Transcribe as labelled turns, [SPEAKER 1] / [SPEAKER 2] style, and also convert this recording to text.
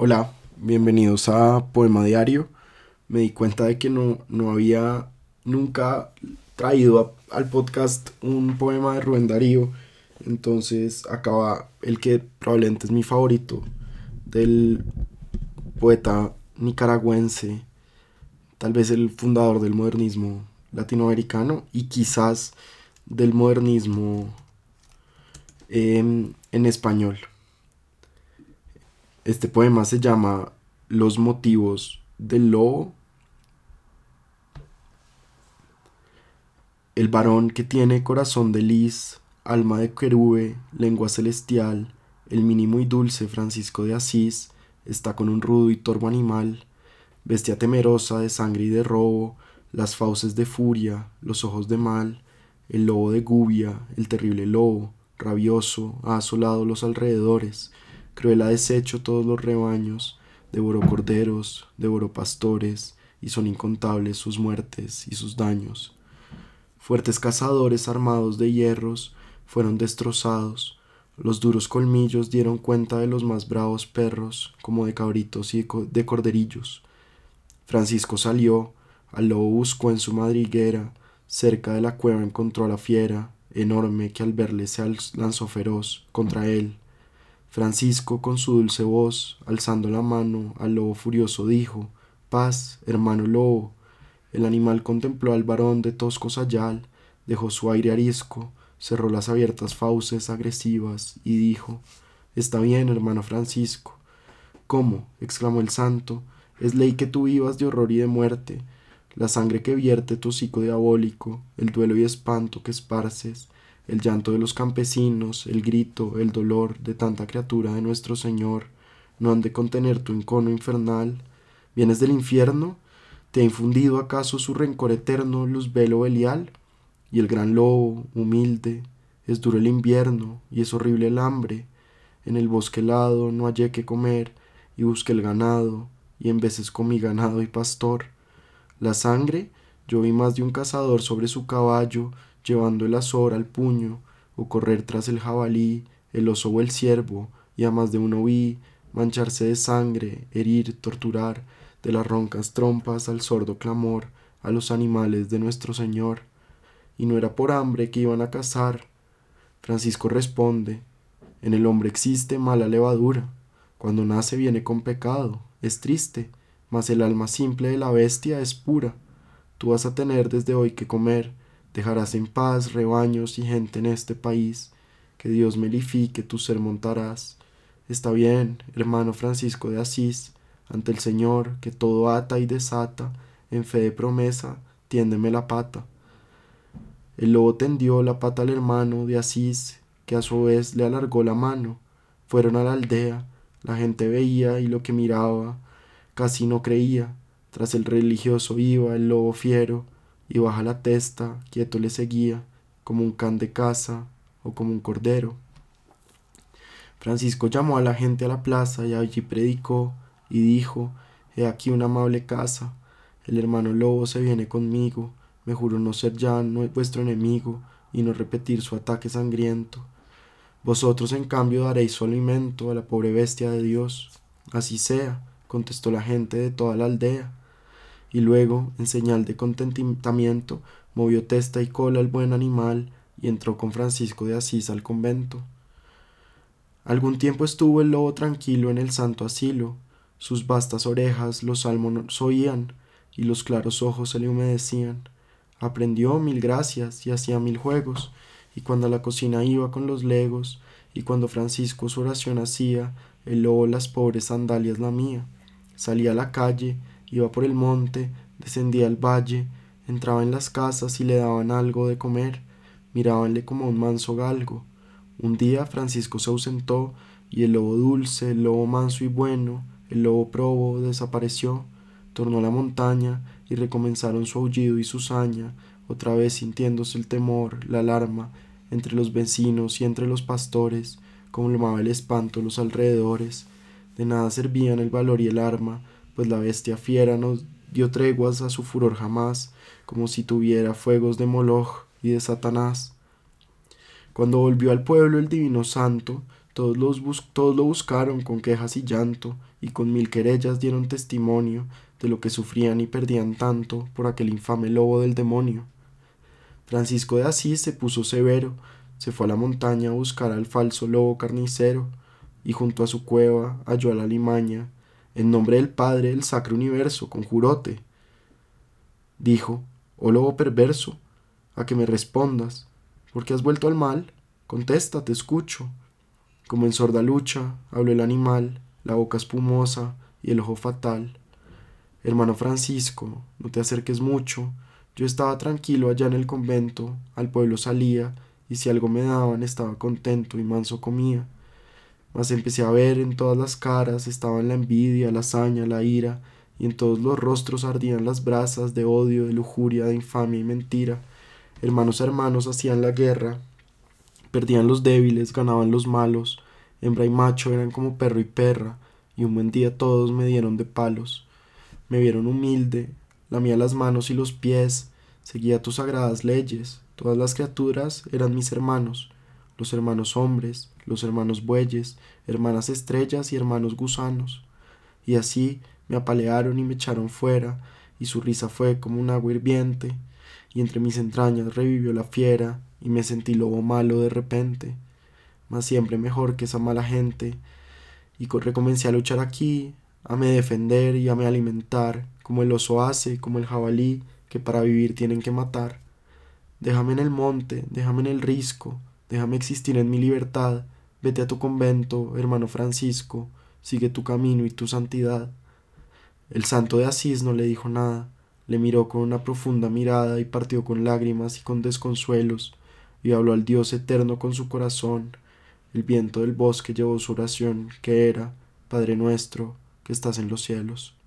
[SPEAKER 1] Hola, bienvenidos a Poema Diario. Me di cuenta de que no, no había nunca traído al podcast un poema de Rubén Darío. Entonces acaba el que probablemente es mi favorito del poeta nicaragüense, tal vez el fundador del modernismo latinoamericano y quizás del modernismo em, en español. Este poema se llama Los motivos del lobo. El varón que tiene corazón de lis, alma de querube, lengua celestial, el mínimo y dulce Francisco de Asís, está con un rudo y torvo animal, bestia temerosa de sangre y de robo, las fauces de furia, los ojos de mal, el lobo de gubia, el terrible lobo, rabioso, ha asolado los alrededores, cruel ha deshecho todos los rebaños, devoró corderos, devoró pastores, y son incontables sus muertes y sus daños. Fuertes cazadores armados de hierros fueron destrozados, los duros colmillos dieron cuenta de los más bravos perros, como de cabritos y de corderillos. Francisco salió, al lobo buscó en su madriguera, cerca de la cueva encontró a la fiera, enorme que al verle se lanzó feroz contra él. Francisco con su dulce voz, alzando la mano al lobo furioso, dijo Paz, hermano lobo. El animal contempló al varón de tosco sayal, dejó su aire arisco, cerró las abiertas fauces agresivas y dijo Está bien, hermano Francisco. ¿Cómo? exclamó el santo, es ley que tú vivas de horror y de muerte, la sangre que vierte tu hocico diabólico, el duelo y espanto que esparces, el llanto de los campesinos, el grito, el dolor de tanta criatura de nuestro Señor, no han de contener tu encono infernal. ¿Vienes del infierno? ¿Te ha infundido acaso su rencor eterno luz velo belial? Y el gran lobo, humilde, es duro el invierno y es horrible el hambre. En el bosque helado no hallé que comer y busqué el ganado y en veces comí ganado y pastor. La sangre, yo vi más de un cazador sobre su caballo, llevando el azor al puño, o correr tras el jabalí, el oso o el ciervo, y a más de uno vi mancharse de sangre, herir, torturar, de las roncas trompas al sordo clamor, a los animales de nuestro Señor. Y no era por hambre que iban a cazar. Francisco responde, en el hombre existe mala levadura, cuando nace viene con pecado, es triste, mas el alma simple de la bestia es pura. Tú vas a tener desde hoy que comer, dejarás en paz rebaños y gente en este país, que Dios melifique tu ser montarás. Está bien, hermano Francisco de Asís, ante el Señor, que todo ata y desata, en fe de promesa, tiéndeme la pata. El lobo tendió la pata al hermano de Asís, que a su vez le alargó la mano. Fueron a la aldea, la gente veía y lo que miraba, Casi no creía. Tras el religioso iba el lobo fiero, y baja la testa, quieto le seguía, como un can de caza o como un cordero. Francisco llamó a la gente a la plaza y allí predicó y dijo, He aquí una amable casa, el hermano lobo se viene conmigo, me juro no ser ya vuestro enemigo y no repetir su ataque sangriento. Vosotros en cambio daréis su alimento a la pobre bestia de Dios. Así sea, contestó la gente de toda la aldea. Y luego, en señal de contentamiento, movió testa y cola el buen animal y entró con Francisco de Asís al convento. Algún tiempo estuvo el lobo tranquilo en el santo asilo, sus vastas orejas los salmos oían y los claros ojos se le humedecían. Aprendió mil gracias y hacía mil juegos, y cuando a la cocina iba con los legos, y cuando Francisco su oración hacía, el lobo las pobres sandalias lamía. Salía a la calle, iba por el monte, descendía al valle, entraba en las casas y le daban algo de comer, mirábanle como un manso galgo. Un día Francisco se ausentó y el lobo dulce, el lobo manso y bueno, el lobo probo desapareció, tornó a la montaña y recomenzaron su aullido y su saña, otra vez sintiéndose el temor, la alarma, entre los vecinos y entre los pastores, como el espanto los alrededores, de nada servían el valor y el arma, pues la bestia fiera no dio treguas a su furor jamás, como si tuviera fuegos de Moloch y de Satanás. Cuando volvió al pueblo el divino santo, todos, los todos lo buscaron con quejas y llanto, y con mil querellas dieron testimonio de lo que sufrían y perdían tanto por aquel infame lobo del demonio. Francisco de Asís se puso severo, se fue a la montaña a buscar al falso lobo carnicero, y junto a su cueva halló a la limaña, en nombre del Padre del Sacro Universo, conjurote. Dijo, oh lobo perverso, a que me respondas, ¿por qué has vuelto al mal? Contesta, te escucho. Como en sorda lucha, habló el animal, la boca espumosa y el ojo fatal. Hermano Francisco, no te acerques mucho, yo estaba tranquilo allá en el convento, al pueblo salía, y si algo me daban estaba contento y manso comía. Mas empecé a ver en todas las caras estaban la envidia, la hazaña, la ira, y en todos los rostros ardían las brasas de odio, de lujuria, de infamia y mentira. Hermanos hermanos hacían la guerra, perdían los débiles, ganaban los malos, hembra y macho eran como perro y perra, y un buen día todos me dieron de palos. Me vieron humilde, lamía las manos y los pies, seguía tus sagradas leyes, todas las criaturas eran mis hermanos, los hermanos hombres, los hermanos bueyes, hermanas estrellas y hermanos gusanos. Y así me apalearon y me echaron fuera, y su risa fue como un agua hirviente, y entre mis entrañas revivió la fiera, y me sentí lobo malo de repente, mas siempre mejor que esa mala gente, y recomencé a luchar aquí, a me defender y a me alimentar, como el oso hace, como el jabalí, que para vivir tienen que matar. Déjame en el monte, déjame en el risco, déjame existir en mi libertad, vete a tu convento, hermano Francisco, sigue tu camino y tu santidad. El santo de Asís no le dijo nada, le miró con una profunda mirada y partió con lágrimas y con desconsuelos, y habló al Dios eterno con su corazón. El viento del bosque llevó su oración, que era, Padre nuestro, que estás en los cielos.